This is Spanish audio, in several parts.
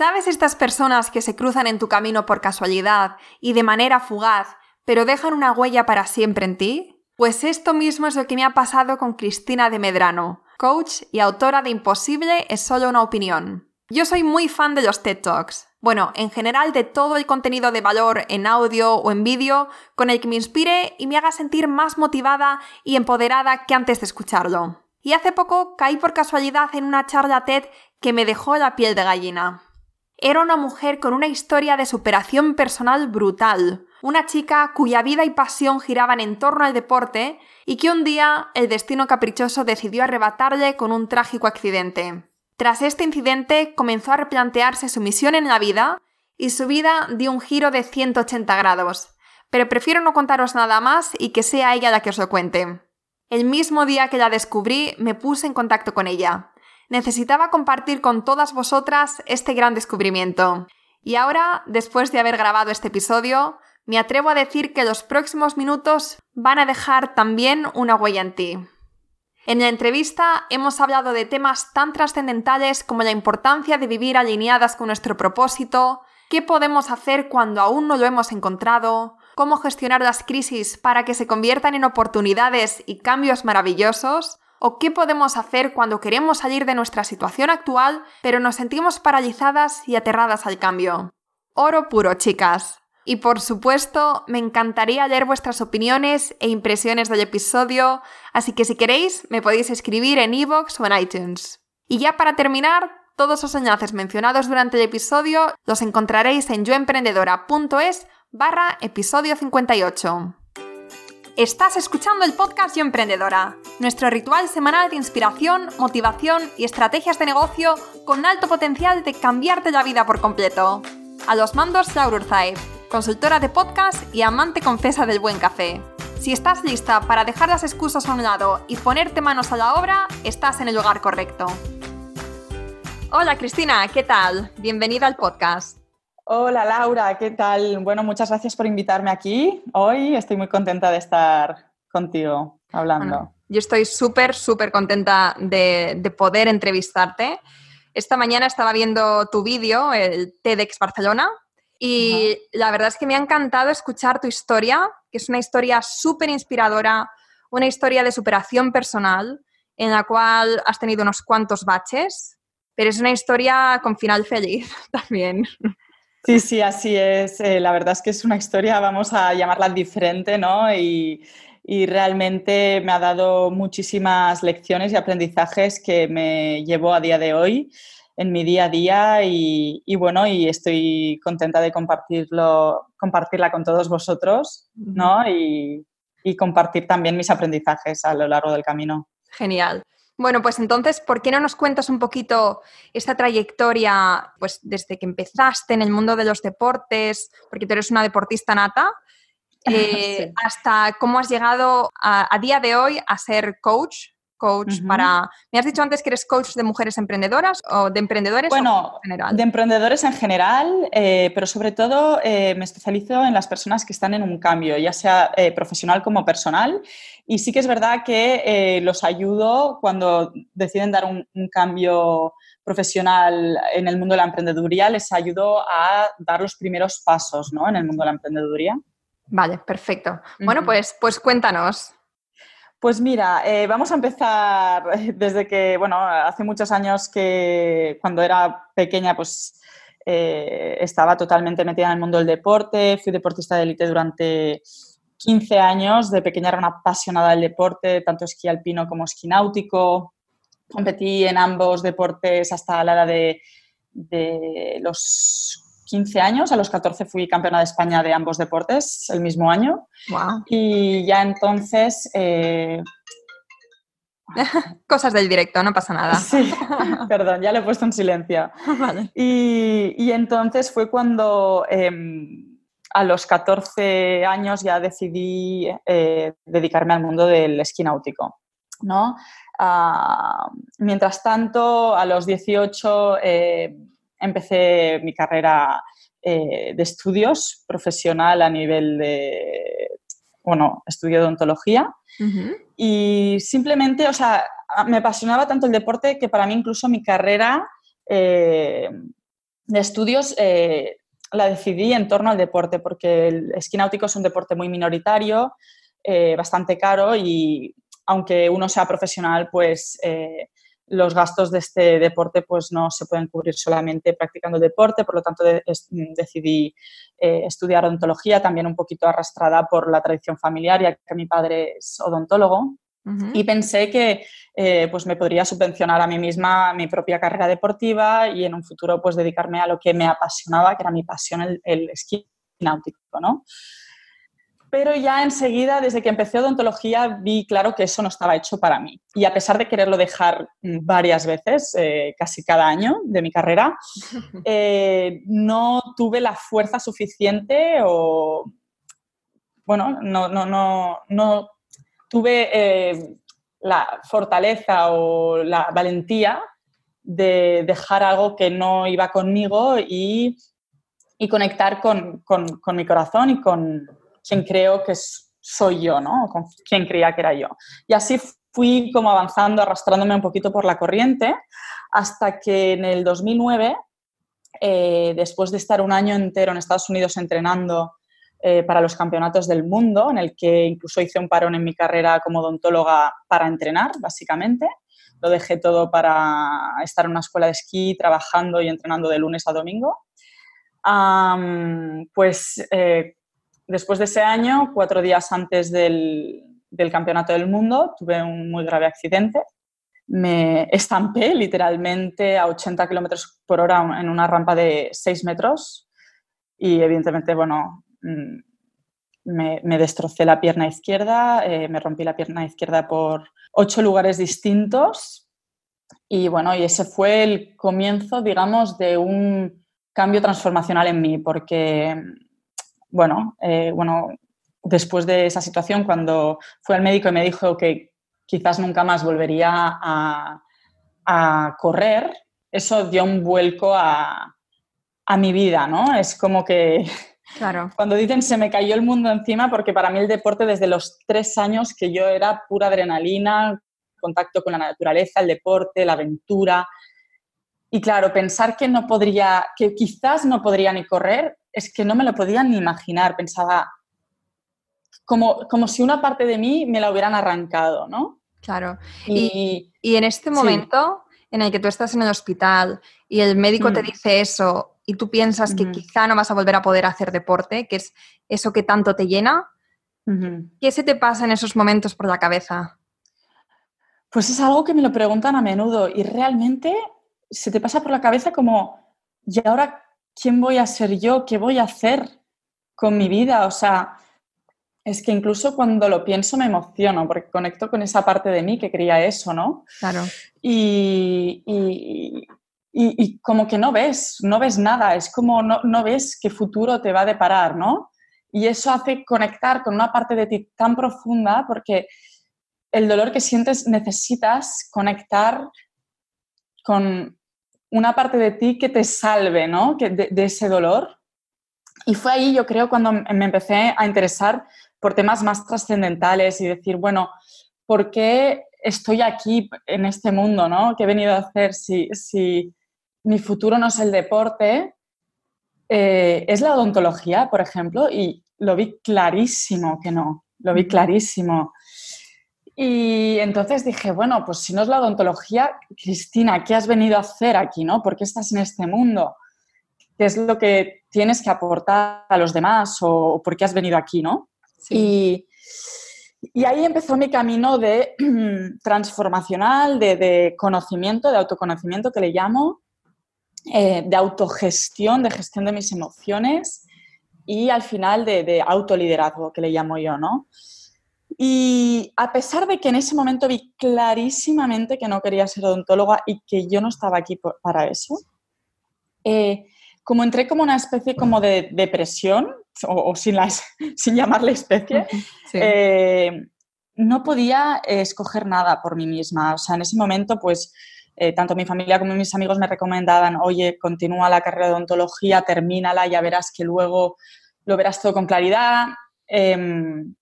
¿Sabes estas personas que se cruzan en tu camino por casualidad y de manera fugaz, pero dejan una huella para siempre en ti? Pues esto mismo es lo que me ha pasado con Cristina de Medrano, coach y autora de Imposible es solo una opinión. Yo soy muy fan de los TED Talks. Bueno, en general de todo el contenido de valor en audio o en vídeo con el que me inspire y me haga sentir más motivada y empoderada que antes de escucharlo. Y hace poco caí por casualidad en una charla TED que me dejó la piel de gallina. Era una mujer con una historia de superación personal brutal, una chica cuya vida y pasión giraban en torno al deporte y que un día el destino caprichoso decidió arrebatarle con un trágico accidente. Tras este incidente comenzó a replantearse su misión en la vida y su vida dio un giro de 180 grados. Pero prefiero no contaros nada más y que sea ella la que os lo cuente. El mismo día que la descubrí me puse en contacto con ella necesitaba compartir con todas vosotras este gran descubrimiento. Y ahora, después de haber grabado este episodio, me atrevo a decir que los próximos minutos van a dejar también una huella en ti. En la entrevista hemos hablado de temas tan trascendentales como la importancia de vivir alineadas con nuestro propósito, qué podemos hacer cuando aún no lo hemos encontrado, cómo gestionar las crisis para que se conviertan en oportunidades y cambios maravillosos, o qué podemos hacer cuando queremos salir de nuestra situación actual, pero nos sentimos paralizadas y aterradas al cambio. Oro puro, chicas. Y por supuesto, me encantaría leer vuestras opiniones e impresiones del episodio, así que si queréis, me podéis escribir en iVoox o en iTunes. Y ya para terminar, todos los enlaces mencionados durante el episodio los encontraréis en yoemprendedora.es barra episodio 58. Estás escuchando el podcast Yo Emprendedora, nuestro ritual semanal de inspiración, motivación y estrategias de negocio con alto potencial de cambiarte la vida por completo. A los mandos, Laura Urzaiz, consultora de podcast y amante confesa del buen café. Si estás lista para dejar las excusas a un lado y ponerte manos a la obra, estás en el lugar correcto. Hola Cristina, ¿qué tal? Bienvenida al podcast. Hola Laura, ¿qué tal? Bueno, muchas gracias por invitarme aquí hoy. Estoy muy contenta de estar contigo hablando. yo estoy súper, súper contenta de, poder entrevistarte. Esta mañana estaba viendo tu vídeo, el TEDx Barcelona, y la verdad es que me ha encantado escuchar tu historia, que es una historia súper inspiradora, una historia de superación personal, en la cual has tenido unos cuantos baches, pero es una historia con final feliz también. Sí, sí, así es. Eh, la verdad es que es una historia, vamos a llamarla diferente, ¿no? Y, realmente me ha dado muchísimas lecciones y aprendizajes que me llevo a día de hoy en mi día a día y, bueno, y estoy contenta de compartirlo, compartirla con todos vosotros, ¿no? Y, y compartir también mis aprendizajes a lo largo del camino. Genial. Bueno, pues entonces, ¿por qué no nos cuentas un poquito esta trayectoria, pues desde que empezaste en el mundo de los deportes, porque tú eres una deportista nata, eh, hasta cómo has llegado a, día de hoy a ser coach coach para... ¿Me has dicho antes que eres coach de mujeres emprendedoras o de emprendedores? Bueno, en general? de emprendedores en general, eh, pero sobre todo eh, me especializo en las personas que están en un cambio, ya sea eh, profesional como personal. Y sí que es verdad que los ayudo cuando deciden dar un, cambio profesional en el mundo de la emprendeduría, les ayudo a dar los primeros pasos ¿no? en el mundo de la emprendeduría. Vale, perfecto. Bueno, pues, pues cuéntanos. Pues mira, eh, vamos a empezar desde que, bueno, hace muchos años que cuando era pequeña, pues eh, estaba totalmente metida en el mundo del deporte, fui deportista de élite durante 15 años, de pequeña era una apasionada del deporte, tanto esquí alpino como esquí náutico, competí en ambos deportes hasta la edad de, de los 15 años, a los 14 fui campeona de España de ambos deportes el mismo año. Y ya entonces... Eh, Cosas del directo, no pasa nada. Sí, perdón, ya lo he puesto en silencio. Y, entonces fue cuando em, a los 14 años ya decidí eh, dedicarme al mundo del esquí náutico. ¿no? Ah, mientras tanto, a los 18 empecé mi carrera eh, de estudios profesional a nivel de, bueno, estudio odontología. Y simplemente, o sea, me apasionaba tanto el deporte que para mí incluso mi carrera eh, estudios eh, la decidí en torno al deporte, porque el esquí náutico es un deporte muy minoritario, eh, bastante caro y aunque uno sea profesional, pues los gastos de este deporte pues no se pueden cubrir solamente practicando el deporte, por lo tanto decidí estudiar odontología, también un poquito arrastrada por la tradición familiar, ya que mi padre es odontólogo. Y pensé que eh, pues me podría subvencionar a mí misma mi propia carrera deportiva y en un futuro pues dedicarme a lo que me apasionaba, que era mi pasión, el, el esquí náutico, ¿no? Pero ya enseguida, desde que empecé odontología, vi claro que eso no estaba hecho para mí. Y a pesar de quererlo dejar varias veces, eh, casi cada año de mi carrera, eh, no tuve la fuerza suficiente o, bueno, no, no, no, no tuve eh, la fortaleza o la valentía de dejar algo que no iba conmigo y, conectar con, mi corazón y con quien creo que soy yo, ¿no? Con quien creía que era yo. Y así fui como avanzando, arrastrándome un poquito por la corriente, hasta que en el 2009, eh, después de estar un año entero en Estados Unidos entrenando eh, para los campeonatos del mundo, en el que incluso hice un parón en mi carrera como odontóloga para entrenar, básicamente. Lo dejé todo para estar en una escuela de esquí, trabajando y entrenando de lunes a domingo. pues eh, después de ese año, cuatro días antes del, del campeonato del mundo, tuve un muy grave accidente. Me estampé literalmente a 80 kilómetros por hora en una rampa de 6 metros y evidentemente, bueno, Mm, me, destrocé la pierna izquierda, eh, me rompí la pierna izquierda por ocho lugares distintos. Y bueno, y ese fue el comienzo, digamos, de un cambio transformacional en mí, porque, bueno, eh, bueno, después de esa situación, cuando fue al médico y me dijo que quizás nunca más volvería a, a correr, eso dio un vuelco a, a mi vida, ¿no? Es como que Claro. Cuando dicen se me cayó el mundo encima, porque para mí el deporte desde los tres años que yo era pura adrenalina, contacto con la naturaleza, el deporte, la aventura. Y claro, pensar que no podría, que quizás no podría ni correr, es que no me lo podía ni imaginar. Pensaba como, como si una parte de mí me la hubieran arrancado, ¿no? Claro. Y, en este momento en el que tú estás en el hospital y el médico te mm. dice eso y tú piensas que quizá no vas a volver a poder hacer deporte, que es eso que tanto te llena, ¿qué se te pasa en esos momentos por la cabeza? Pues es algo que me lo preguntan a menudo y realmente se te pasa por la cabeza como, ¿y ahora quién voy a ser yo? ¿Qué voy a hacer con mi vida? O sea, es que incluso cuando lo pienso me emociono porque conecto con esa parte de mí que quería eso, ¿no? Claro. y, y, como que no ves, no ves nada, es como no, no, ves qué futuro te va a deparar, ¿no? Y eso hace conectar con una parte de ti tan profunda porque el dolor que sientes necesitas conectar con una parte de ti que te salve, ¿no? Que de, de ese dolor. Y fue ahí, yo creo, cuando me empecé a interesar por temas más trascendentales y decir, bueno, ¿por qué estoy aquí en este mundo, ¿no? ¿Qué he venido a hacer si, si mi futuro no es el deporte, eh, es la odontología, por ejemplo, y lo vi clarísimo que no, lo vi clarísimo. Y entonces dije, bueno, pues si no es la odontología, Cristina, ¿qué has venido a hacer aquí, no? ¿Por qué estás en este mundo? ¿Qué es lo que tienes que aportar a los demás o por qué has venido aquí, no? Y, y, ahí empezó mi camino de transformacional, de, de, conocimiento, de autoconocimiento que le llamo, eh, de autogestión, de gestión de mis emociones y al final de, autoliderazgo, que le llamo yo, ¿no? Y a pesar de que en ese momento vi clarísimamente que no quería ser odontóloga y que yo no estaba aquí para eso, eh, como entré como una especie como de depresión, o, sin, sin llamarle especie, eh, no podía escoger nada por mí misma. O sea, en ese momento, pues eh, tanto mi familia como mis amigos me recomendaban, oye, continúa la carrera de odontología, termínala, ya verás que luego lo verás todo con claridad. Em,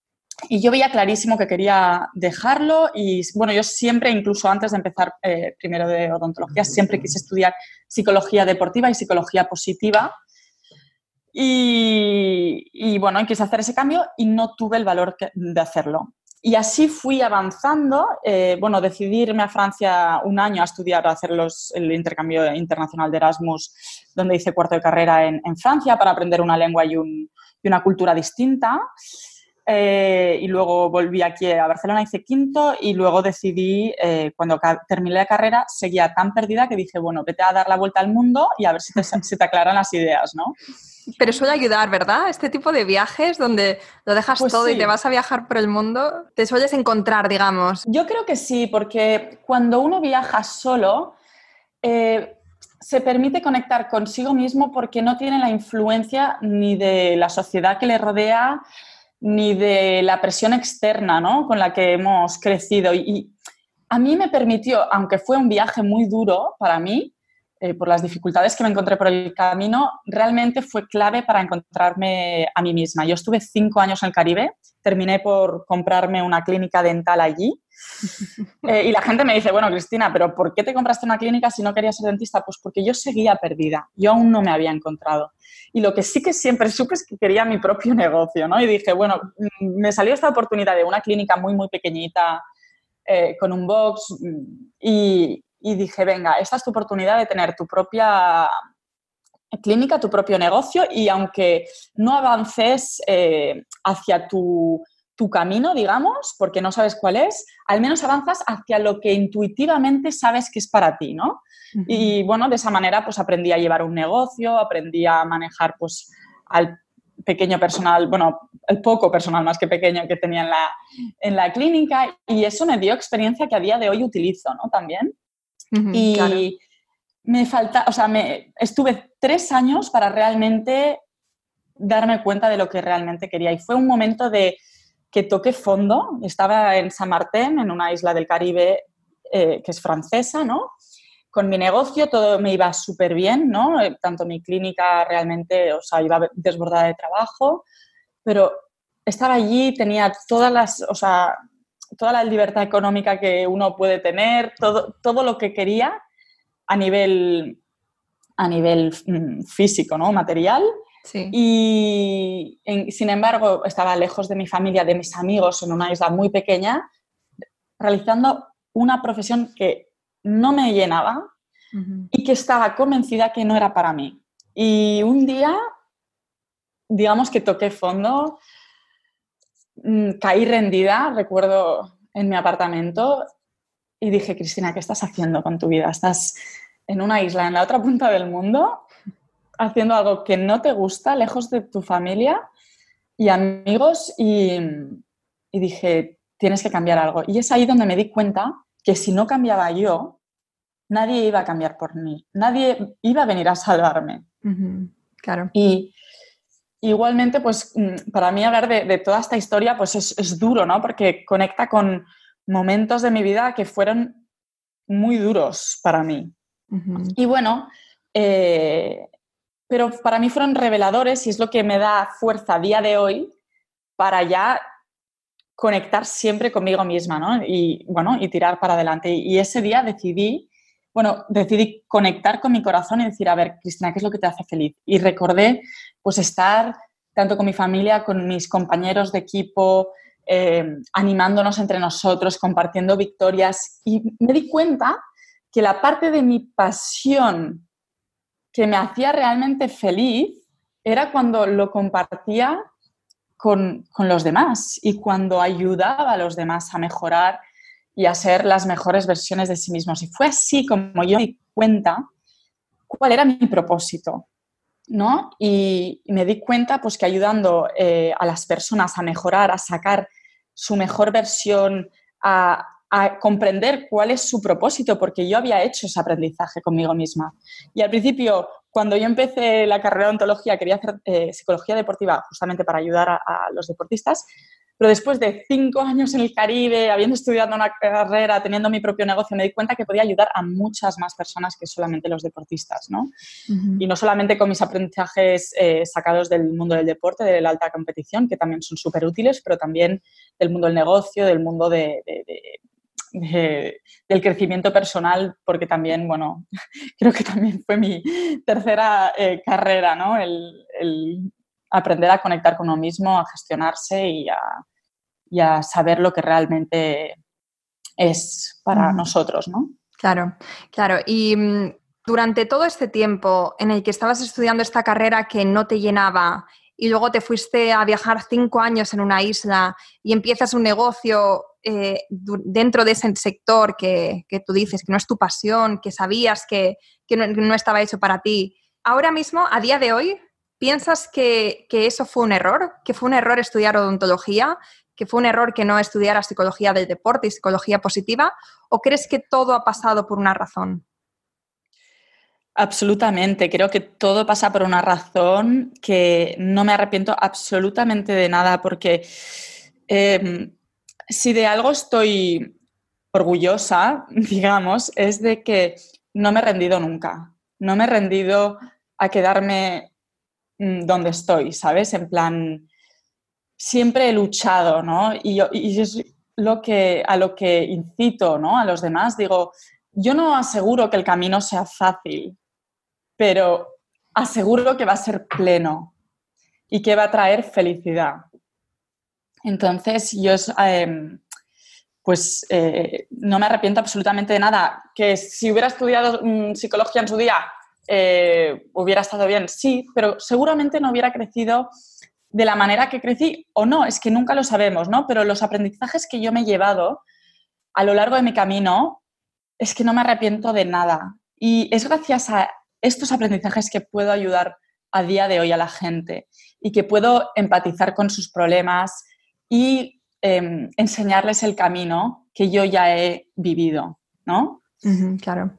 y yo veía clarísimo que quería dejarlo y bueno, yo siempre, incluso antes de empezar eh, primero de odontología, siempre quise estudiar psicología deportiva y psicología positiva. Y, y bueno, quise hacer ese cambio y no tuve el valor de hacerlo. Y así fui avanzando. Eh, bueno, decidí irme a Francia un año a estudiar, a hacer los, el intercambio internacional de Erasmus, donde hice cuarto de carrera en, en Francia para aprender una lengua y, un, y una cultura distinta. Eh, y luego volví aquí a Barcelona, hice quinto y luego decidí, eh, cuando terminé la carrera, seguía tan perdida que dije, bueno, vete a dar la vuelta al mundo y a ver si te, se te aclaran las ideas, ¿no? Pero suele ayudar, ¿verdad? Este tipo de viajes donde lo dejas Pues todo y te vas a viajar por el mundo, te sueles encontrar, digamos. Yo creo que sí, porque cuando uno viaja solo, eh, se permite conectar consigo mismo porque no tiene la influencia ni de la sociedad que le rodea, ni de la presión externa ¿no? con la que hemos crecido. Y, y a mí me permitió, aunque fue un viaje muy duro para mí, eh, por las dificultades que me encontré por el camino, realmente fue clave para encontrarme a mí misma. Yo estuve cinco años en el Caribe, terminé por comprarme una clínica dental allí. Eh, y la gente me dice, bueno, Cristina, pero ¿por qué te compraste una clínica si no querías ser dentista? Pues porque yo seguía perdida, yo aún no me había encontrado. Y lo que sí que siempre supe es que quería mi propio negocio, ¿no? Y dije, bueno, mm, me salió esta oportunidad de una clínica muy, muy pequeñita, eh, con un box, mm, y, y dije, venga, esta es tu oportunidad de tener tu propia clínica, tu propio negocio y aunque no avances eh, hacia tu, tu, camino, digamos, porque no sabes cuál es, al menos avanzas hacia lo que intuitivamente sabes que es para ti, ¿no? Uh -huh. Y bueno, de esa manera pues aprendí a llevar un negocio, aprendí a manejar pues al pequeño personal, bueno, el poco personal más que pequeño que tenía en la, en la clínica y eso me dio experiencia que a día de hoy utilizo, ¿no? También. Uh -huh, y claro. me falta, o sea, me, estuve tres años para realmente darme cuenta de lo que realmente quería. Y fue un momento de que toqué fondo. Estaba en San Martín, en una isla del Caribe eh, que es francesa, ¿no? Con mi negocio todo me iba súper bien, ¿no? Eh, tanto mi clínica realmente, o sea, iba desbordada de trabajo, pero estaba allí, tenía todas las, o sea, toda la libertad económica que uno puede tener, todo, todo lo que quería a nivel, a nivel mm, físico, ¿no? material. Sí. Y en, sin embargo, estaba lejos de mi familia, de mis amigos, en una isla muy pequeña, realizando una profesión que no me llenaba uh -huh. y que estaba convencida que no era para mí. Y un día, digamos que toqué fondo, caí rendida, recuerdo, en mi apartamento y dije, Cristina, ¿qué estás haciendo con tu vida? Estás en una isla en la otra punta del mundo haciendo algo que no te gusta, lejos de tu familia y amigos y, y, dije, tienes que cambiar algo. Y es ahí donde me di cuenta que si no cambiaba yo, nadie iba a cambiar por mí, nadie iba a venir a salvarme. Uh -huh. Claro. Y igualmente, pues para mí hablar de, de toda esta historia pues es, es duro, ¿no? Porque conecta con momentos de mi vida que fueron muy duros para mí. Uh -huh. Y bueno, eh, pero para mí fueron reveladores y es lo que me da fuerza a día de hoy para ya conectar siempre conmigo misma, ¿no? Y bueno, y tirar para adelante. Y ese día decidí, bueno, decidí conectar con mi corazón y decir, a ver, Cristina, ¿qué es lo que te hace feliz? Y recordé, pues, estar tanto con mi familia, con mis compañeros de equipo, eh, animándonos entre nosotros, compartiendo victorias. Y me di cuenta que la parte de mi pasión que me hacía realmente feliz era cuando lo compartía con, con, los demás y cuando ayudaba a los demás a mejorar y a ser las mejores versiones de sí mismos. Y fue así como yo me di cuenta cuál era mi propósito, ¿no? Y, me di cuenta pues que ayudando eh, a las personas a mejorar, a sacar su mejor versión, a, comprender cuál es su propósito, porque yo había hecho ese aprendizaje conmigo misma. Y al principio, cuando yo empecé la carrera de ontología, quería hacer eh, psicología deportiva justamente para ayudar a, los deportistas, pero después de cinco años en el Caribe, habiendo estudiado una carrera, teniendo mi propio negocio, me di cuenta que podía ayudar a muchas más personas que solamente los deportistas, ¿no? Y no solamente con mis aprendizajes eh, sacados del mundo del deporte, de la alta competición, que también son súper útiles, pero también del mundo del negocio, del mundo de, del crecimiento personal, porque también, bueno, creo que también fue mi tercera eh, carrera, ¿no? El, aprender a conectar con uno mismo, a gestionarse y a, saber lo que realmente es para nosotros, ¿no? Claro, claro. Y mm, durante todo este tiempo en el que estabas estudiando esta carrera que no te llenaba y luego te fuiste a viajar cinco años en una isla y empiezas un negocio eh, dentro de ese sector que, tú dices que no es tu pasión, que sabías que, no, estaba hecho para ti, ahora mismo, a día de hoy, ¿piensas que, eso fue un error? ¿Que fue un error estudiar odontología? ¿Que fue un error que no estudiara psicología del deporte y psicología positiva? ¿O crees que todo ha pasado por una razón? Absolutamente, creo que todo pasa por una razón que no me arrepiento absolutamente de nada porque em, si de algo estoy orgullosa, digamos, es de que no me he rendido nunca, no me he rendido a quedarme donde estoy, ¿sabes? En plan, siempre he luchado, ¿no? Y, y es lo que, a lo que incito, ¿no? A los demás, digo, yo no aseguro que el camino sea fácil, pero aseguro que va a ser pleno y que va a traer felicidad. Entonces, yo em, pues eh, no me arrepiento absolutamente de nada. Que si hubiera estudiado mm, psicología en su día, eh, hubiera estado bien, sí, pero seguramente no hubiera crecido de la manera que crecí o no, es que nunca lo sabemos, ¿no? Pero los aprendizajes que yo me he llevado a lo largo de mi camino es que no me arrepiento de nada. Y es gracias a estos aprendizajes que puedo ayudar a día de hoy a la gente y que puedo empatizar con sus problemas y em, enseñarles el camino que yo ya he vivido, ¿no? claro.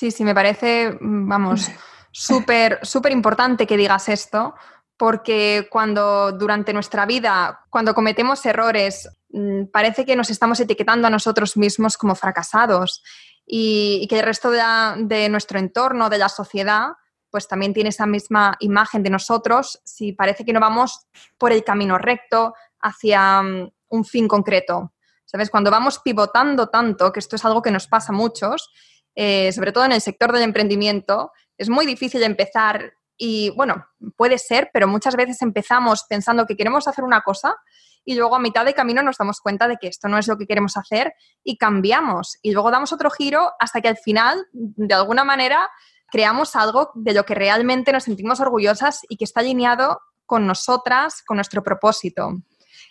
Sí, sí, me parece, vamos, súper, súper importante que digas esto, porque cuando durante nuestra vida, cuando cometemos errores, mm, parece que nos estamos etiquetando a nosotros mismos como fracasados y, que el resto de, nuestro entorno, de la sociedad, pues también tiene esa misma imagen de nosotros si parece que no vamos por el camino recto hacia mm, un fin concreto. ¿Sabes? Cuando vamos pivotando tanto, que esto es algo que nos pasa a muchos, eh, sobre todo en el sector del emprendimiento, es muy difícil empezar y, bueno, puede ser, pero muchas veces empezamos pensando que queremos hacer una cosa y luego a mitad de camino nos damos cuenta de que esto no es lo que queremos hacer y cambiamos y luego damos otro giro hasta que al final, de alguna manera, creamos algo de lo que realmente nos sentimos orgullosas y que está alineado con nosotras, con nuestro propósito.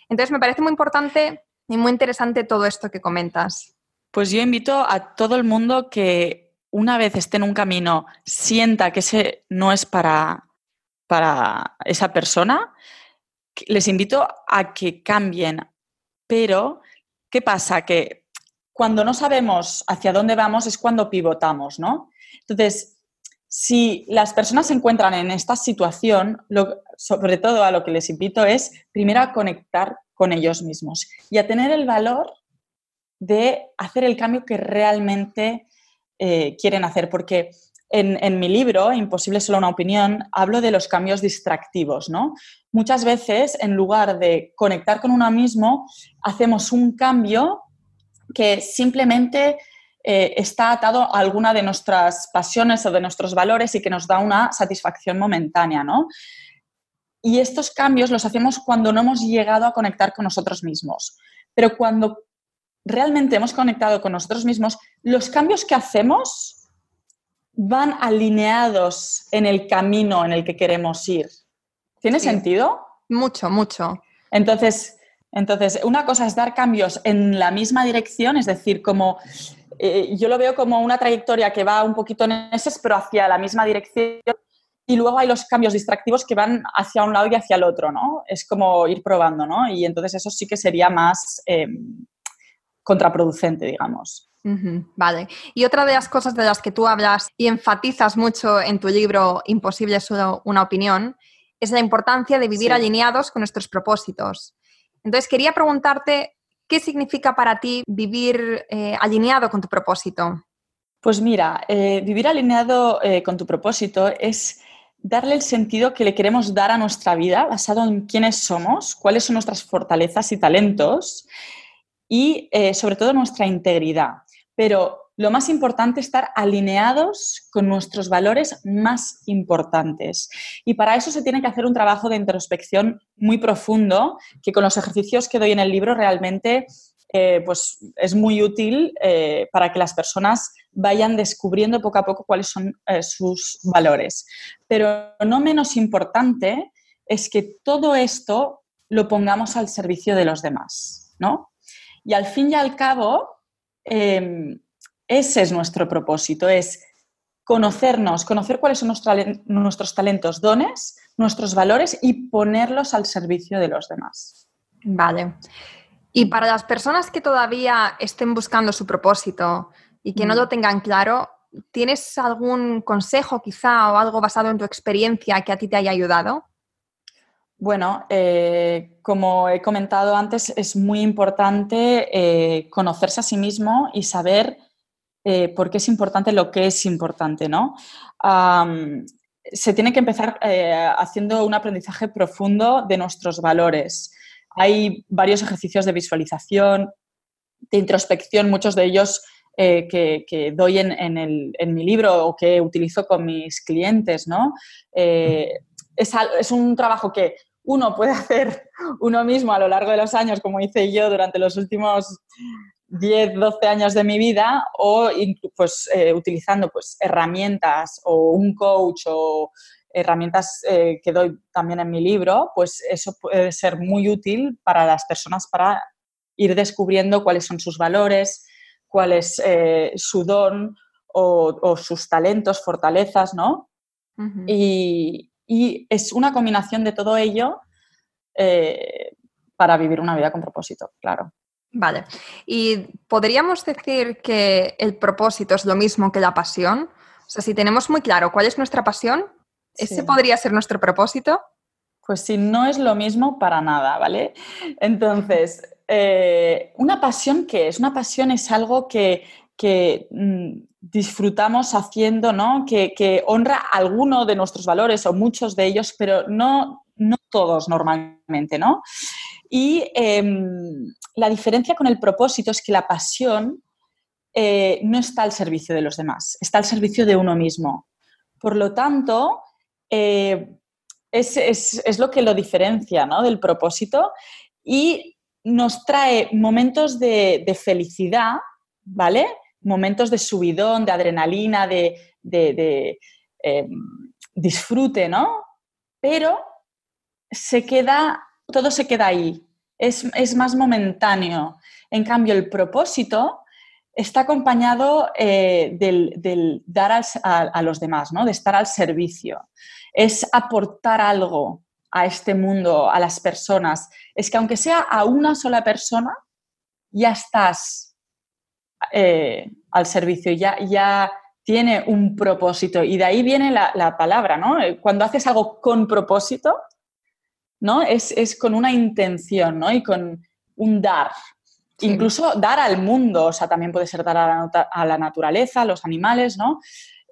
Entonces, me parece muy importante y muy interesante todo esto que comentas. Pues yo invito a todo el mundo que una vez esté en un camino, sienta que ese no es para, para esa persona, les invito a que cambien. Pero, ¿qué pasa? Que cuando no sabemos hacia dónde vamos es cuando pivotamos, ¿no? Entonces, si las personas se encuentran en esta situación, sobre todo a lo que les invito es primero a conectar con ellos mismos y a tener el valor de hacer el cambio que realmente eh, quieren hacer, porque en, mi libro, Imposible solo una opinión, hablo de los cambios distractivos, ¿no? Muchas veces, en lugar de conectar con uno mismo, hacemos un cambio que simplemente eh, está atado a alguna de nuestras pasiones o de nuestros valores y que nos da una satisfacción momentánea, ¿no? Y estos cambios los hacemos cuando no hemos llegado a conectar con nosotros mismos. Pero cuando realmente hemos conectado con nosotros mismos, los cambios que hacemos van alineados en el camino en el que queremos ir. ¿Tiene sentido? Mucho, mucho. Entonces, entonces, una cosa es dar cambios en la misma dirección, es decir, como eh, yo lo veo como una trayectoria que va un poquito en ese, pero hacia la misma dirección. Y luego hay los cambios distractivos que van hacia un lado y hacia el otro, ¿no? Es como ir probando, ¿no? Y entonces eso sí que sería más em, contraproducente, digamos. vale. Y otra de las cosas de las que tú hablas y enfatizas mucho en tu libro Imposible solo una opinión es la importancia de vivir alineados con nuestros propósitos. Entonces quería preguntarte, ¿qué significa para ti vivir eh, alineado con tu propósito? Pues mira, eh, vivir alineado eh, con tu propósito es darle el sentido que le queremos dar a nuestra vida basado en quiénes somos, cuáles son nuestras fortalezas y talentos y sobre todo nuestra integridad. Pero lo más importante es estar alineados con nuestros valores más importantes. Y para eso se tiene que hacer un trabajo de introspección muy profundo, que con los ejercicios que doy en el libro realmente eh, pues es muy útil eh, para que las personas vayan descubriendo poco a poco cuáles son eh, sus valores. Pero no menos importante es que todo esto lo pongamos al servicio de los demás, ¿no? Y al fin y al cabo, em, ese es nuestro propósito, es conocernos, conocer cuáles son nuestros talentos, dones, nuestros valores y ponerlos al servicio de los demás. Vale. Y para las personas que todavía estén buscando su propósito y que no lo mm. tengan claro, ¿tienes algún consejo quizá o algo basado en tu experiencia que a ti te haya ayudado? Bueno, eh, como he comentado antes, es muy importante eh, conocerse a sí mismo y saber eh, por qué es importante lo que es importante, ¿no? se tiene que empezar haciendo un aprendizaje profundo de nuestros valores. Hay varios ejercicios de visualización, de introspección, muchos de ellos que, doy en, mi libro o que utilizo con mis clientes, ¿no? es, un trabajo que uno puede hacer uno mismo a lo largo de los años, como hice yo durante los últimos 10, 12 años de mi vida o pues, eh, utilizando pues, herramientas o un coach o herramientas eh, que doy también en mi libro, pues eso puede ser muy útil para las personas para ir descubriendo cuáles son sus valores, cuál es eh, su don o, sus talentos, fortalezas, ¿no? y, y, es una combinación de todo ello para vivir una vida con propósito, claro. Vale. ¿Y podríamos decir que el propósito es lo mismo que la pasión? O sea, si tenemos muy claro cuál es nuestra pasión, ¿ese podría ser nuestro propósito? Pues sí, no es lo mismo para nada, ¿vale? Entonces, eh, ¿una pasión qué es? Una pasión es algo que, mm, disfrutamos haciendo, ¿no? Que, honra alguno de nuestros valores o muchos de ellos, pero no, no todos normalmente, ¿no? Y em, la diferencia con el propósito es que la pasión eh, no está al servicio de los demás, está al servicio de uno mismo. Por lo tanto, eh, es, lo que lo diferencia del propósito y nos trae momentos de, felicidad, ¿vale? Momentos de subidón, de adrenalina, de, em, disfrute, ¿no? Pero se queda todo se queda ahí, es, más momentáneo. En cambio, el propósito está acompañado eh, del, dar a, los demás, ¿no? de estar al servicio. Es aportar algo a este mundo, a las personas. Es que aunque sea a una sola persona, ya estás eh, al servicio, ya, ya tiene un propósito. Y de ahí viene la, la palabra, ¿no? Cuando haces algo con propósito, ¿no? Es, con una intención, ¿no? Y con un dar. Incluso dar al mundo, o sea, también puede ser dar a la, naturaleza, a los animales, ¿no?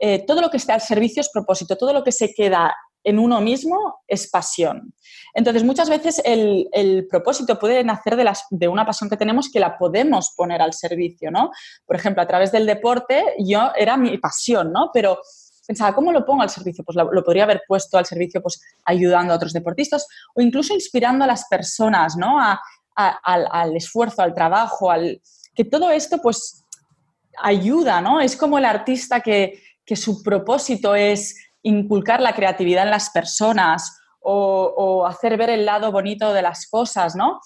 Eh, todo lo que esté al servicio es propósito, todo lo que se queda en uno mismo es pasión. Entonces, muchas veces el, propósito puede nacer de, las, de, una pasión que tenemos que la podemos poner al servicio, ¿no? Por ejemplo, a través del deporte, yo era mi pasión, ¿no? Pero pensaba, ¿cómo lo pongo al servicio? Pues lo, podría haber puesto al servicio pues ayudando a otros deportistas o incluso inspirando a las personas, ¿no? al, esfuerzo, al trabajo, al... que todo esto pues ayuda, ¿no? Es como el artista que, su propósito es inculcar la creatividad en las personas o, o, hacer ver el lado bonito de las cosas, ¿no?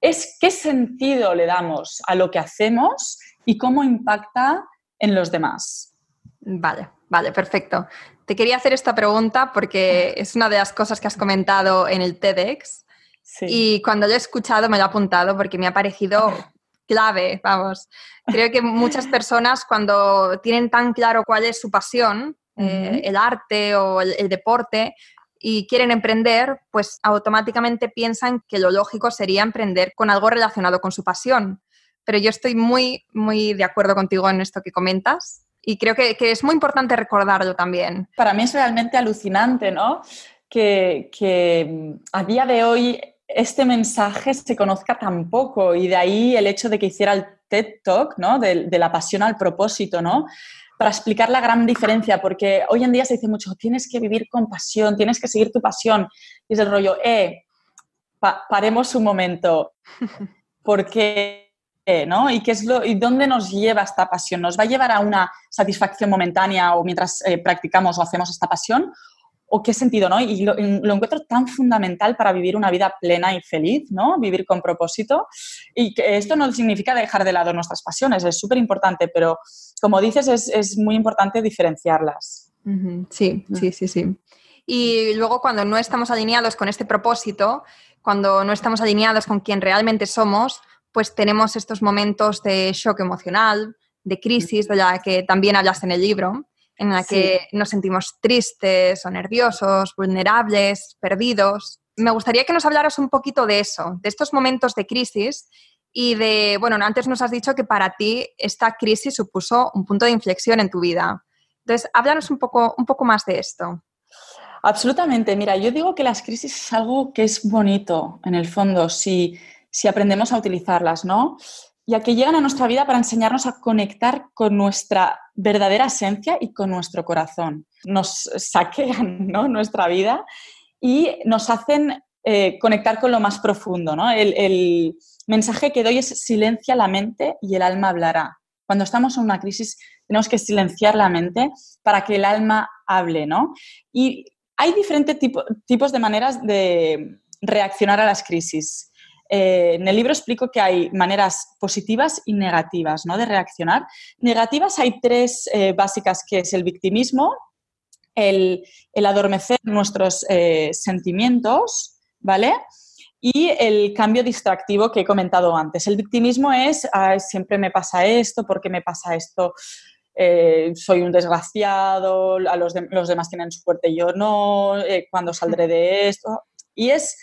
Es qué sentido le damos a lo que hacemos y cómo impacta en los demás. Vale, Vale, perfecto. Te quería hacer esta pregunta porque es una de las cosas que has comentado en el TEDx. Y cuando lo he escuchado me lo he apuntado porque me ha parecido clave, vamos. Creo que muchas personas cuando tienen tan claro cuál es su pasión, eh, el arte o el, deporte, y quieren emprender, pues automáticamente piensan que lo lógico sería emprender con algo relacionado con su pasión. Pero yo estoy muy, muy de acuerdo contigo en esto que comentas y creo que, es muy importante recordarlo también. Para mí es realmente alucinante, ¿no? Que, que a día de hoy este mensaje se conozca tan poco y de ahí el hecho de que hiciera el TED Talk, ¿no? De, de la pasión al propósito, ¿no? para explicar la gran diferencia, porque hoy en día se dice mucho, tienes que vivir con pasión, tienes que seguir tu pasión. Y es el rollo, eh, paremos un momento, porque, ¿no? ¿Y, qué es lo, ¿Y dónde nos lleva esta pasión? ¿Nos va a llevar a una satisfacción momentánea o mientras eh, practicamos o hacemos esta pasión? O qué sentido, ¿no? Y lo, encuentro tan fundamental para vivir una vida plena y feliz, ¿no? Vivir con propósito. Y que esto no significa dejar de lado nuestras pasiones, es súper importante, pero como dices, es, muy importante diferenciarlas. Sí, sí, sí, sí. Y luego cuando no estamos alineados con este propósito, cuando no estamos alineados con quien realmente somos, pues tenemos estos momentos de shock emocional, de crisis, de la que también hablas en el libro en la que nos sentimos tristes o nerviosos, vulnerables, perdidos. Me gustaría que nos hablaras un poquito de eso, de estos momentos de crisis y de, bueno, antes nos has dicho que para ti esta crisis supuso un punto de inflexión en tu vida. Entonces, háblanos un poco, un poco más de esto. Absolutamente. Mira, yo digo que las crisis es algo que es bonito, en el fondo, si, si aprendemos a utilizarlas, ¿no? Ya que llegan a nuestra vida para enseñarnos a conectar con nuestra verdadera esencia y con nuestro corazón. Nos saquean nuestra vida y nos hacen eh, conectar con lo más profundo. ¿no? El, mensaje que doy es silencia la mente y el alma hablará. Cuando estamos en una crisis tenemos que silenciar la mente para que el alma hable. Y hay diferentes tipos de maneras de reaccionar a las crisis. Eh, en el libro explico que hay maneras positivas y negativas de reaccionar. Negativas hay tres eh, básicas, que es el victimismo, el, adormecer nuestros eh, sentimientos, ¿vale? Y el cambio distractivo que he comentado antes. El victimismo es, siempre me pasa esto, ¿por qué me pasa esto? soy un desgraciado, a los, demás tienen suerte, yo no, cuando saldré de esto. Y es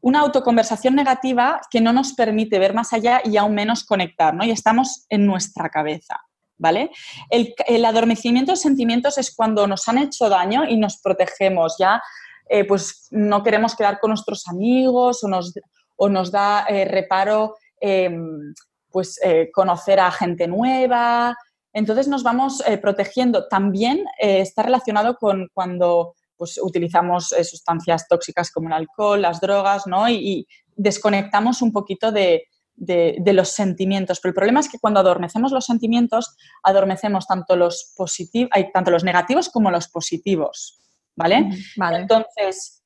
una autoconversación negativa que no nos permite ver más allá y aún menos conectar, ¿no? Y estamos en nuestra cabeza, ¿vale? El, adormecimiento de sentimientos es cuando nos han hecho daño y nos protegemos, ya eh, pues no queremos quedar con nuestros amigos o nos, da eh, reparo em, pues eh, conocer a gente nueva, entonces nos vamos protegiendo. También está relacionado con cuando pues utilizamos eh, sustancias tóxicas como el alcohol, las drogas, ¿no? Y, desconectamos un poquito de, los sentimientos. Pero el problema es que cuando adormecemos los sentimientos, adormecemos tanto los positivos, hay tanto los negativos como los positivos, ¿vale? vale. Entonces,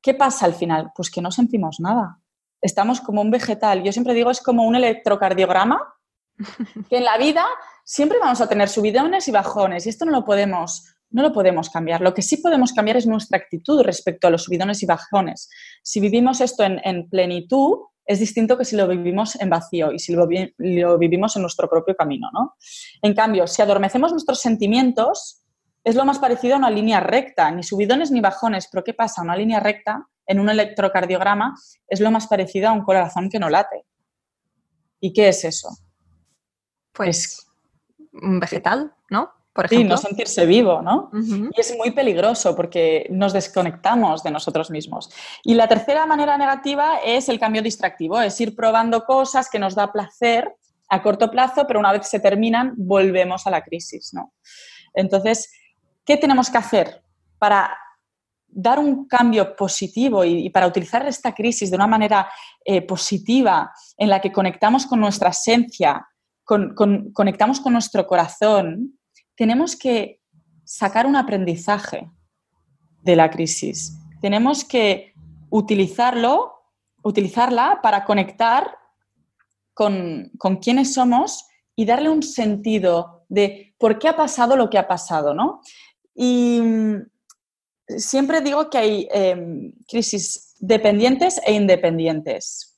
¿qué pasa al final? Pues que no sentimos nada. Estamos como un vegetal. Yo siempre digo, es como un electrocardiograma, que en la vida siempre vamos a tener subidones y bajones, y esto no lo podemos no lo podemos cambiar. Lo que sí podemos cambiar es nuestra actitud respecto a los subidones y bajones. Si vivimos esto en, plenitud, es distinto que si lo vivimos en vacío y si lo, vivimos en nuestro propio camino. ¿no? En cambio, si adormecemos nuestros sentimientos, es lo más parecido a una línea recta, ni subidones ni bajones, pero ¿qué pasa? Una línea recta en un electrocardiograma es lo más parecido a un corazón que no late. ¿Y qué es eso? Pues un vegetal, ¿no? Sí, no sentirse vivo, ¿no? Y es muy peligroso porque nos desconectamos de nosotros mismos. Y la tercera manera negativa es el cambio distractivo, es ir probando cosas que nos da placer a corto plazo, pero una vez se terminan, volvemos a la crisis, ¿no? Entonces, ¿qué tenemos que hacer para dar un cambio positivo y, para utilizar esta crisis de una manera eh, positiva en la que conectamos con nuestra esencia, conectamos con nuestro corazón tenemos que sacar un aprendizaje de la crisis. Tenemos que utilizarlo, utilizarla para conectar con, con quiénes somos y darle un sentido de por qué ha pasado lo que ha pasado, ¿no? Y mm, siempre digo que hay em, crisis dependientes e independientes.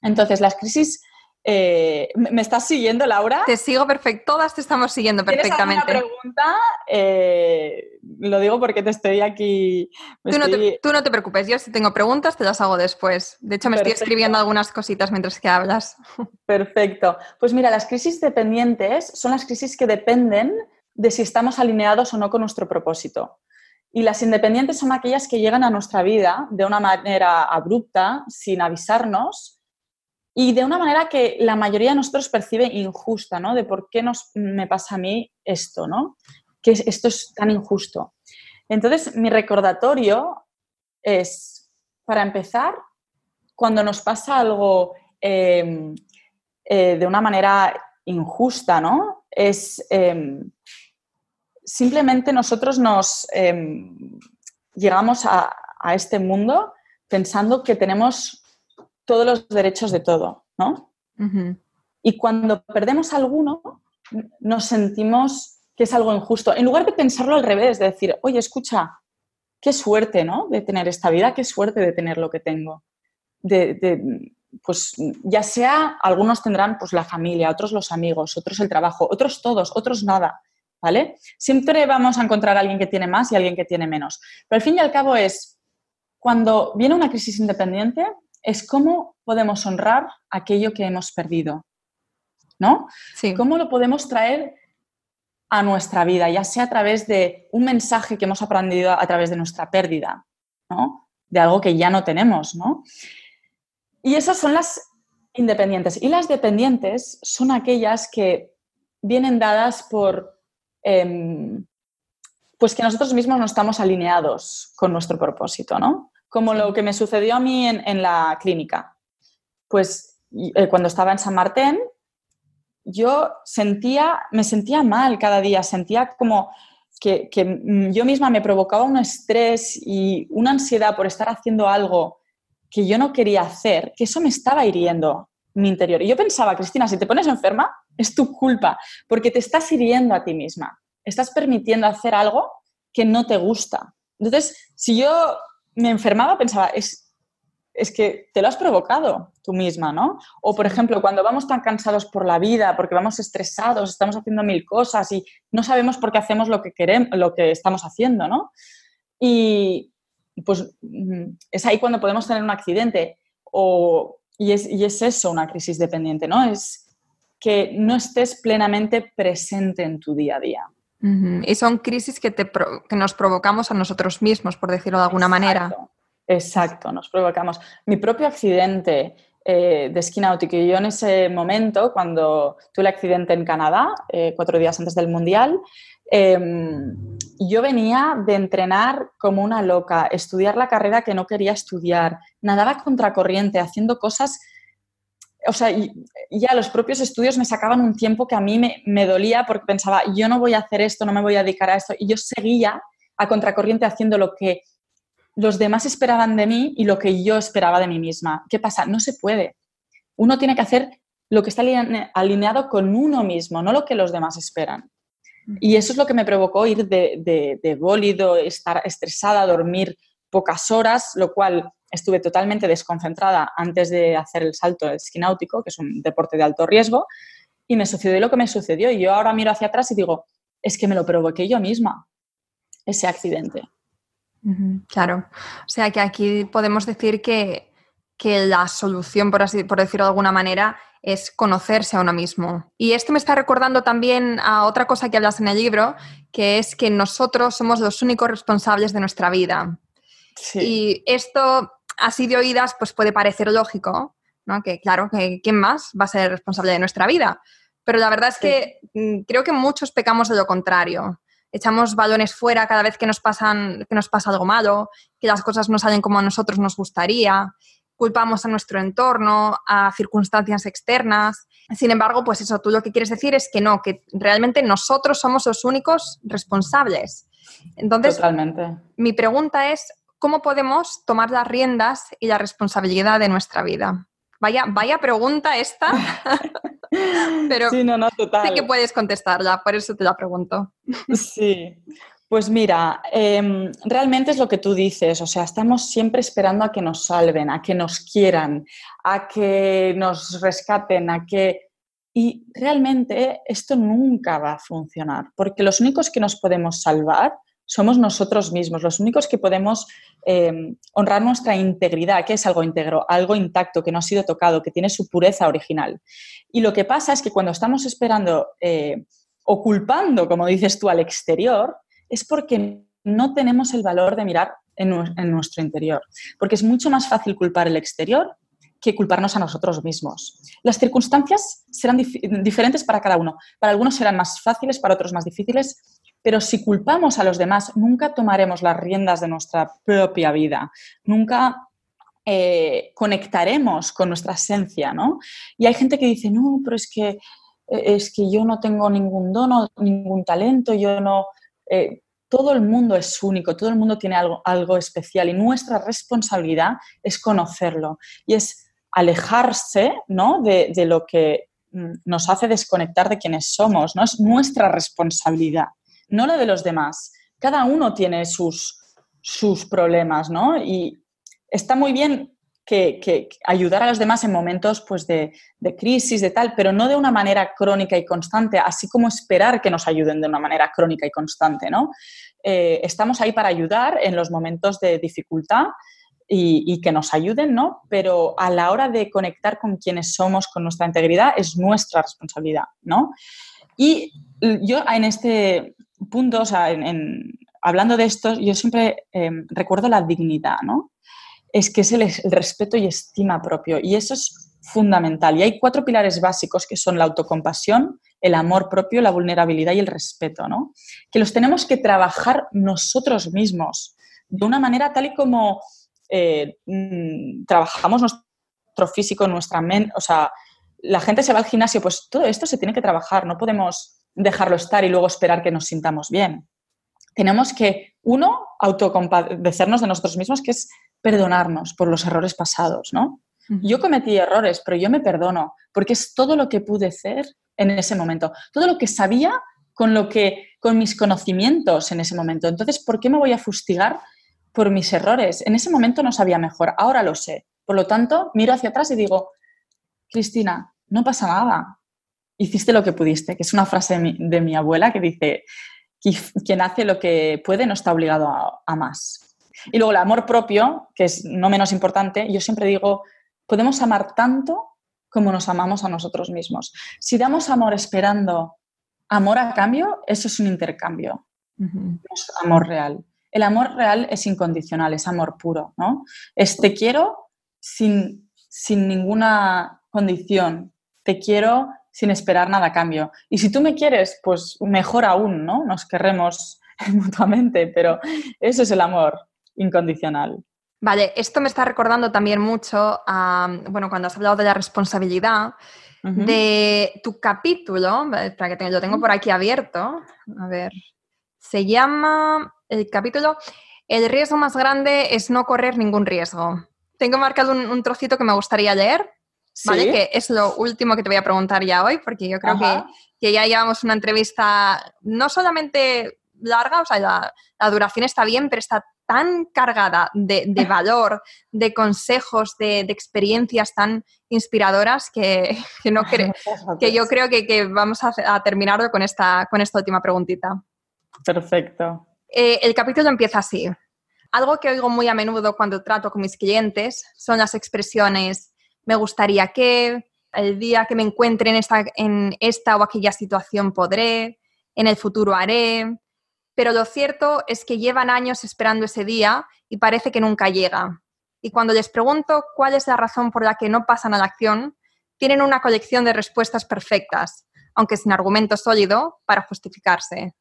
Entonces, las crisis Eh, ¿Me estás siguiendo, Laura? Te sigo perfecto, todas te estamos siguiendo perfectamente. ¿Tienes pregunta? Eh, lo digo porque te estoy aquí. Tú, No te, tú, No te, preocupes, yo si tengo preguntas te las hago después. De hecho, me estoy escribiendo algunas cositas mientras que hablas. Perfecto. Pues mira, las crisis dependientes son las crisis que dependen de si estamos alineados o no con nuestro propósito. Y las independientes son aquellas que llegan a nuestra vida de una manera abrupta, sin avisarnos y de una manera que la mayoría de nosotros percibe injusta, ¿no? De por qué nos, me pasa a mí esto, ¿no? Que esto es tan injusto. Entonces, mi recordatorio es, para empezar, cuando nos pasa algo em, eh, de una manera injusta, ¿no? Es em, simplemente nosotros nos em, llegamos a, este mundo pensando que tenemos todos los derechos de todo, ¿no? Y cuando perdemos alguno, nos sentimos que es algo injusto. En lugar de pensarlo al revés, de decir, oye, escucha, qué suerte, ¿no? De tener esta vida, qué suerte de tener lo que tengo. De, pues ya sea, algunos tendrán pues la familia, otros los amigos, otros el trabajo, otros todos, otros nada. ¿vale? Siempre vamos a encontrar a alguien que tiene más y alguien que tiene menos. Pero al fin y al cabo es, cuando viene una crisis independiente, es cómo podemos honrar aquello que hemos perdido, ¿no? ¿Cómo lo podemos traer a nuestra vida, ya sea a través de un mensaje que hemos aprendido a través de nuestra pérdida, ¿no? De algo que ya no tenemos, ¿no? Y esas son las independientes. Y las dependientes son aquellas que vienen dadas por Em, pues que nosotros mismos no estamos alineados con nuestro propósito, ¿no? Como lo que me sucedió a mí en, la clínica. Pues eh, cuando estaba en San Martín, yo sentía, me sentía mal cada día, sentía como que, yo misma me provocaba un estrés y una ansiedad por estar haciendo algo que yo no quería hacer, que eso me estaba hiriendo mi interior. Y yo pensaba, Cristina, si te pones enferma, es tu culpa, porque te estás hiriendo a ti misma. Estás permitiendo hacer algo que no te gusta. Entonces, si yo me enfermaba, pensaba, es, es que te lo has provocado tú misma, ¿no? O, por ejemplo, cuando vamos tan cansados por la vida, porque vamos estresados, estamos haciendo mil cosas y no sabemos por qué hacemos lo que queremos, lo que estamos haciendo, ¿no? Y pues mm, es ahí cuando podemos tener un accidente. O, y, es, y es eso, una crisis dependiente, ¿no? Es que no estés plenamente presente en tu día a día. Y son crisis que, te que nos provocamos a nosotros mismos, por decirlo de alguna manera. Exacto, nos provocamos. Mi propio accidente eh, de ski náutico, yo en ese momento, cuando tuve el accidente en Canadá, eh, cuatro días antes del Mundial, em, yo venía de entrenar como una loca, estudiar la carrera que no quería estudiar, nadaba contracorriente, haciendo cosas o sea, ya los propios estudios me sacaban un tiempo que a mí me, dolía porque pensaba, yo no voy a hacer esto, no me voy a dedicar a esto. Y yo seguía a contracorriente haciendo lo que los demás esperaban de mí y lo que yo esperaba de mí misma. ¿Qué pasa? No se puede. Uno tiene que hacer lo que está alineado con uno mismo, no lo que los demás esperan. Y eso es lo que me provocó ir de, de, de bólido, estar estresada, dormir pocas horas, lo cual estuve totalmente desconcentrada antes de hacer el salto del esquí náutico, que es un deporte de alto riesgo, y me sucedió lo que me sucedió. Y yo ahora miro hacia atrás y digo, es que me lo provoqué yo misma, ese accidente. Claro. O sea que aquí podemos decir que, la solución, por, así, por decirlo de alguna manera, es conocerse a uno mismo. Y esto me está recordando también a otra cosa que hablas en el libro, que es que nosotros somos los únicos responsables de nuestra vida. Y esto así de oídas, pues puede parecer lógico, ¿no? Que claro, que ¿quién más va a ser responsable de nuestra vida? Pero la verdad es que mm, creo que muchos pecamos de lo contrario. Echamos balones fuera cada vez que nos, pasan, que nos pasa algo malo, que las cosas no salen como a nosotros nos gustaría, culpamos a nuestro entorno, a circunstancias externas. Sin embargo, pues eso, tú lo que quieres decir es que no, que realmente nosotros somos los únicos responsables. Entonces, Totalmente. mi pregunta es, ¿cómo podemos tomar las riendas y la responsabilidad de nuestra vida? Vaya, vaya pregunta esta, pero sí, no, no, total. sé que puedes contestarla, por eso te la pregunto. Sí, Pues mira, em, realmente es lo que tú dices, o sea, estamos siempre esperando a que nos salven, a que nos quieran, a que nos rescaten, a que... Y realmente esto nunca va a funcionar, porque los únicos que nos podemos salvar somos nosotros mismos, los únicos que podemos em, honrar nuestra integridad, que es algo íntegro, algo intacto, que no ha sido tocado, que tiene su pureza original. Y lo que pasa es que cuando estamos esperando eh, o culpando, como dices tú, al exterior, es porque no tenemos el valor de mirar en, nuestro interior. Porque es mucho más fácil culpar el exterior que culparnos a nosotros mismos. Las circunstancias serán diferentes para cada uno. Para algunos serán más fáciles, para otros más difíciles, pero si culpamos a los demás, nunca tomaremos las riendas de nuestra propia vida, nunca eh, conectaremos con nuestra esencia, ¿no? Y hay gente que dice, no, pero es que, es que yo no tengo ningún dono, ningún talento, yo no... Eh, todo el mundo es único, todo el mundo tiene algo, especial y nuestra responsabilidad es conocerlo y es alejarse ¿no? de, lo que mm, nos hace desconectar de quienes somos, ¿no? Es nuestra responsabilidad, no la de los demás. Cada uno tiene sus, sus problemas, ¿no? Y está muy bien que, ayudar a los demás en momentos pues, de, crisis, de tal, pero no de una manera crónica y constante, así como esperar que nos ayuden de una manera crónica y constante. ¿no? Eh, estamos ahí para ayudar en los momentos de dificultad y, que nos ayuden, ¿no? pero a la hora de conectar con quienes somos, con nuestra integridad, es nuestra responsabilidad. ¿no? Y yo en este punto, o sea, en, hablando de esto, yo siempre em, recuerdo la dignidad, ¿no? es que es el, respeto y estima propio. Y eso es fundamental. Y hay cuatro pilares básicos que son la autocompasión, el amor propio, la vulnerabilidad y el respeto, ¿no? Que los tenemos que trabajar nosotros mismos de una manera tal y como eh, mm, trabajamos nuestro físico, nuestra mente, o sea, la gente se va al gimnasio, pues todo esto se tiene que trabajar, no podemos dejarlo estar y luego esperar que nos sintamos bien. Tenemos que, uno, autocompadecernos de nosotros mismos, que es perdonarnos por los errores pasados, ¿no? Yo cometí errores, pero yo me perdono, porque es todo lo que pude hacer en ese momento, todo lo que sabía con lo que con mis conocimientos en ese momento. Entonces, ¿por qué me voy a fustigar por mis errores? En ese momento no sabía mejor, ahora lo sé. Por lo tanto, miro hacia atrás y digo, Cristina, no pasa nada. Hiciste lo que pudiste, que es una frase de mi, abuela que dice, quien hace lo que puede no está obligado a más. Y luego el amor propio, que es no menos importante, yo siempre digo, podemos amar tanto como nos amamos a nosotros mismos. Si damos amor esperando amor a cambio, eso es un intercambio, es amor real. El amor real es incondicional, es amor puro, ¿no? Es te quiero sin, sin ninguna condición, te quiero sin esperar nada a cambio. Y si tú me quieres, pues mejor aún, ¿no? Nos querremos mutuamente, pero eso es el amor incondicional. Vale, esto me está recordando también mucho a, bueno, cuando has hablado de la responsabilidad, de tu capítulo, para que tengo, lo tengo por aquí abierto, a ver, se llama el capítulo El riesgo más grande es no correr ningún riesgo. Tengo marcado un, trocito que me gustaría leer, ¿vale? Que es lo último que te voy a preguntar ya hoy, porque yo creo que, que, ya llevamos una entrevista no solamente larga, o sea, la, la duración está bien, pero está tan cargada de, valor, de consejos, de, experiencias tan inspiradoras que, no que yo creo que, vamos a, terminar con esta, con esta última preguntita. Perfecto. Eh, el capítulo empieza así. Algo que oigo muy a menudo cuando trato con mis clientes son las expresiones me gustaría que, el día que me encuentre en esta, en esta o aquella situación podré, en el futuro haré, pero lo cierto es que llevan años esperando ese día y parece que nunca llega. Y cuando les pregunto cuál es la razón por la que no pasan a la acción, tienen una colección de respuestas perfectas, aunque sin argumento sólido, para justificarse.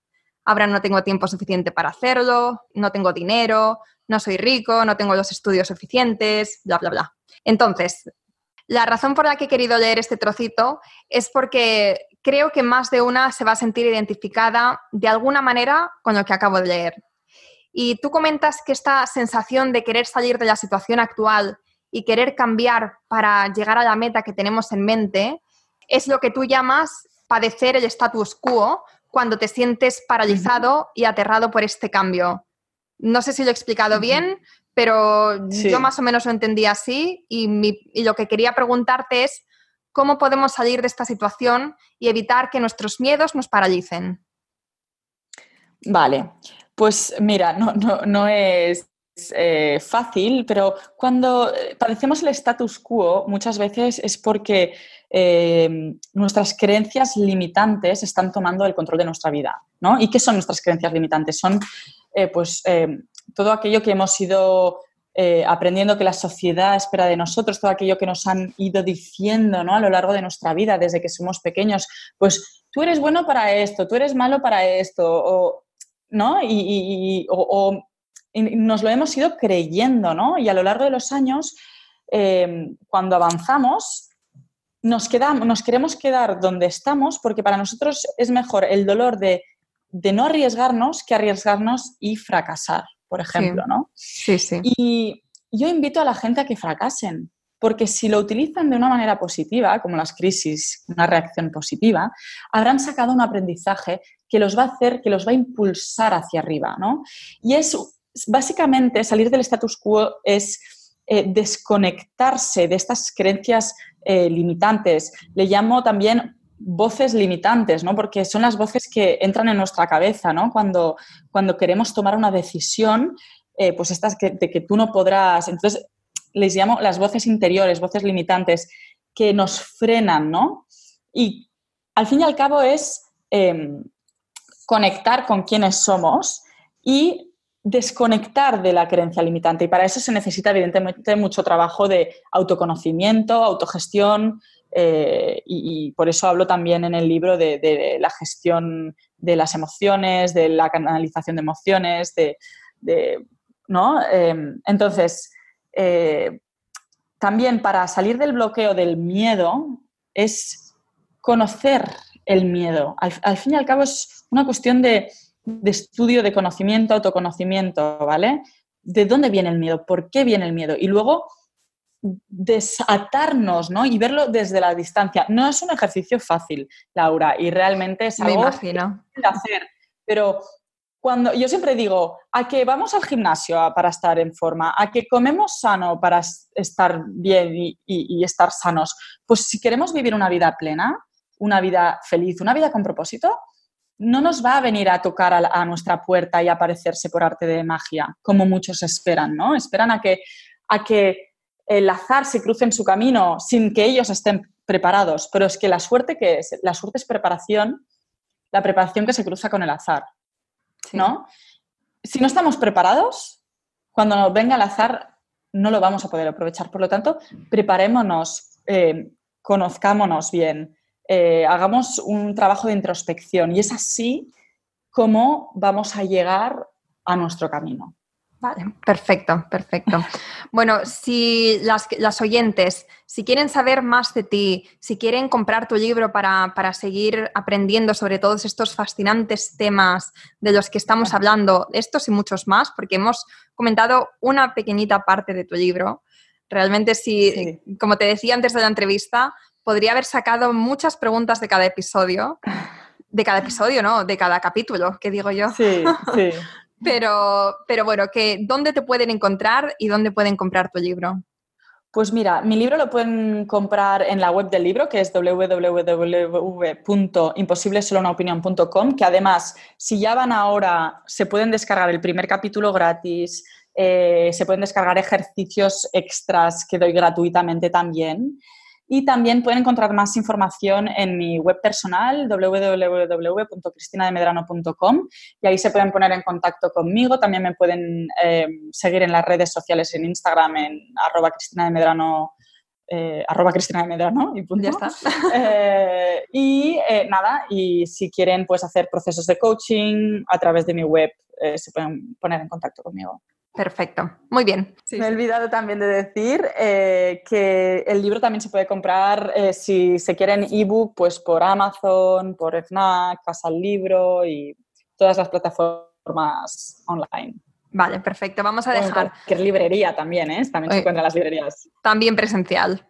Ahora no tengo tiempo suficiente para hacerlo, no tengo dinero, no soy rico, no tengo los estudios suficientes, bla, bla, bla. Entonces, la razón por la que he querido leer este trocito es porque creo que más de una se va a sentir identificada de alguna manera con lo que acabo de leer. Y tú comentas que esta sensación de querer salir de la situación actual y querer cambiar para llegar a la meta que tenemos en mente es lo que tú llamas padecer el status quo cuando te sientes paralizado y aterrado por este cambio. No sé si lo he explicado bien, pero yo más o menos lo entendí así y, y lo que quería preguntarte es cómo podemos salir de esta situación y evitar que nuestros miedos nos paralicen. Vale, pues mira, no, no, es eh, fácil, pero cuando padecemos el status quo muchas veces es porque eh, nuestras creencias limitantes están tomando el control de nuestra vida. ¿no? ¿Y qué son nuestras creencias limitantes? Son eh, pues, todo aquello que hemos ido aprendiendo que la sociedad espera de nosotros, todo aquello que nos han ido diciendo ¿no? a lo largo de nuestra vida desde que somos pequeños. Pues tú eres bueno para esto, tú eres malo para esto, o ¿no? Y, nos lo hemos ido creyendo, ¿no? Y a lo largo de los años, em, cuando avanzamos, nos, nos queremos quedar donde estamos porque para nosotros es mejor el dolor de, no arriesgarnos que arriesgarnos y fracasar, por ejemplo, ¿no? Sí, sí. Y yo invito a la gente a que fracasen, porque si lo utilizan de una manera positiva, como las crisis, una reacción positiva, habrán sacado un aprendizaje que los va a hacer, que los va a impulsar hacia arriba, ¿no? Y es básicamente salir del status quo es eh, desconectarse de estas creencias eh, limitantes. Le llamo también voces limitantes, ¿no? Porque son las voces que entran en nuestra cabeza, ¿no? Cuando, cuando queremos tomar una decisión, eh, pues estas que, de que tú no podrás. Entonces, les llamo las voces interiores, voces limitantes, que nos frenan, ¿no? Y al fin y al cabo es em, conectar con quienes somos y desconectar de la creencia limitante. Y para eso se necesita, evidentemente, mucho trabajo de autoconocimiento, autogestión, eh, y, por eso hablo también en el libro de, la gestión de las emociones, de la canalización de emociones, de, ¿no? Em, entonces, eh, también para salir del bloqueo del miedo es conocer el miedo. Al, fin y al cabo es una cuestión de, estudio, de conocimiento, autoconocimiento, ¿vale? ¿De dónde viene el miedo? ¿Por qué viene el miedo? Y luego desatarnos, ¿no? Y verlo desde la distancia. No es un ejercicio fácil, Laura, y realmente es algo que hacer. Pero cuando yo siempre digo, a que vamos al gimnasio para estar en forma, a que comemos sano para estar bien y estar sanos, pues si queremos vivir una vida plena, una vida feliz, una vida con propósito, no nos va a venir a tocar a, nuestra puerta y aparecerse por arte de magia, como muchos esperan, ¿no? Esperan a que, a que el azar se cruce en su camino sin que ellos estén preparados, pero es que la suerte que es, la suerte es preparación, la preparación que se cruza con el azar, ¿no? Si no estamos preparados, cuando nos venga el azar no lo vamos a poder aprovechar. Por lo tanto, preparémonos, eh, conozcámonos bien, eh, hagamos un trabajo de introspección y es así como vamos a llegar a nuestro camino. Vale, perfecto, perfecto. Bueno, si las, oyentes, si quieren saber más de ti, si quieren comprar tu libro para, para, seguir aprendiendo sobre todos estos fascinantes temas de los que estamos hablando, estos y muchos más, porque hemos comentado una pequeñita parte de tu libro, realmente si, como te decía antes de la entrevista, podría haber sacado muchas preguntas de cada episodio. De cada episodio, ¿no? De cada capítulo, que digo yo. Sí, sí. pero, pero bueno, que, ¿dónde te pueden encontrar y dónde pueden comprar tu libro? Pues mira, mi libro lo pueden comprar en la web del libro, que es www.imposiblesolonaopinión.com, que además, si ya van ahora, se pueden descargar el primer capítulo gratis, eh, se pueden descargar ejercicios extras que doy gratuitamente también. Y también pueden encontrar más información en mi web personal, www.cristinademedrano.com, y ahí se pueden poner en contacto conmigo. También me pueden eh, seguir en las redes sociales, en Instagram, en arroba Cristina de Medrano. Eh, arroba Cristina de Medrano y punto. Ya está. Eh, y nada, y si quieren pues hacer procesos de coaching a través de mi web, se pueden poner en contacto conmigo. Perfecto, muy bien. Me he olvidado también de decir eh, que el libro también se puede comprar eh, si se quiere en ebook, pues por Amazon, por FNAC, Casa al Libro y todas las plataformas online. Vale, perfecto. Vamos a dejar. Que librería también, ¿eh? También se encuentra en las librerías. También presencial.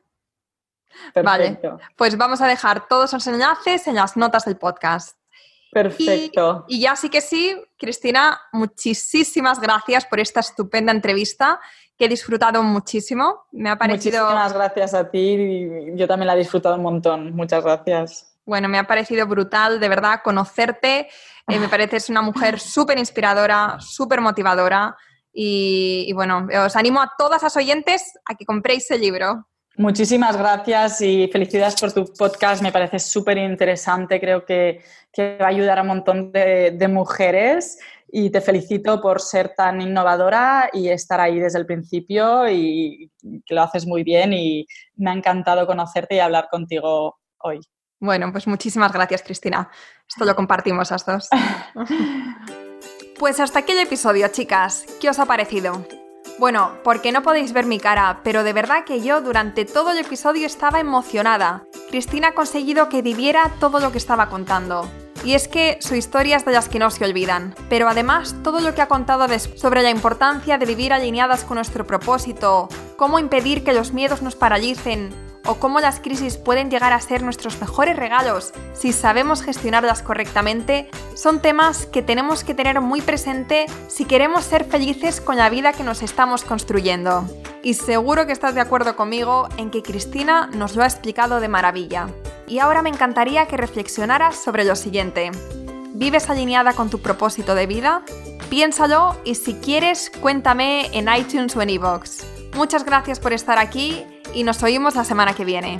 Perfecto. Vale, pues vamos a dejar todos los enlaces en las notas del podcast. Perfecto. Y, ya sí que sí, Cristina, muchísimas gracias por esta estupenda entrevista que he disfrutado muchísimo. Me ha parecido... Muchísimas gracias a ti. Yo también la he disfrutado un montón. Muchas gracias. Bueno, me ha parecido brutal, de verdad, conocerte. Eh, me pareces una mujer súper inspiradora, súper motivadora. Y, y, bueno, os animo a todas las oyentes a que compréis el libro. Muchísimas gracias y felicidades por tu podcast. Me parece súper interesante. Creo que, va a ayudar a un montón de, mujeres y te felicito por ser tan innovadora y estar ahí desde el principio y que lo haces muy bien y me ha encantado conocerte y hablar contigo hoy. Bueno, pues muchísimas gracias, Cristina. Esto lo compartimos a dos. pues hasta aquí el episodio, chicas. ¿Qué os ha parecido? Bueno, porque no podéis ver mi cara, pero de verdad que yo durante todo el episodio estaba emocionada. Cristina ha conseguido que viviera todo lo que estaba contando. Y es que su historia es de las que no se olvidan, pero además todo lo que ha contado sobre la importancia de vivir alineadas con nuestro propósito, cómo impedir que los miedos nos paralicen, o cómo las crisis pueden llegar a ser nuestros mejores regalos si sabemos gestionarlas correctamente, son temas que tenemos que tener muy presente si queremos ser felices con la vida que nos estamos construyendo. Y seguro que estás de acuerdo conmigo en que Cristina nos lo ha explicado de maravilla. Y ahora me encantaría que reflexionaras sobre lo siguiente. ¿Vives alineada con tu propósito de vida? Piénsalo y si quieres, cuéntame en iTunes o en iVoox. Muchas gracias por estar aquí y nos oímos la semana que viene.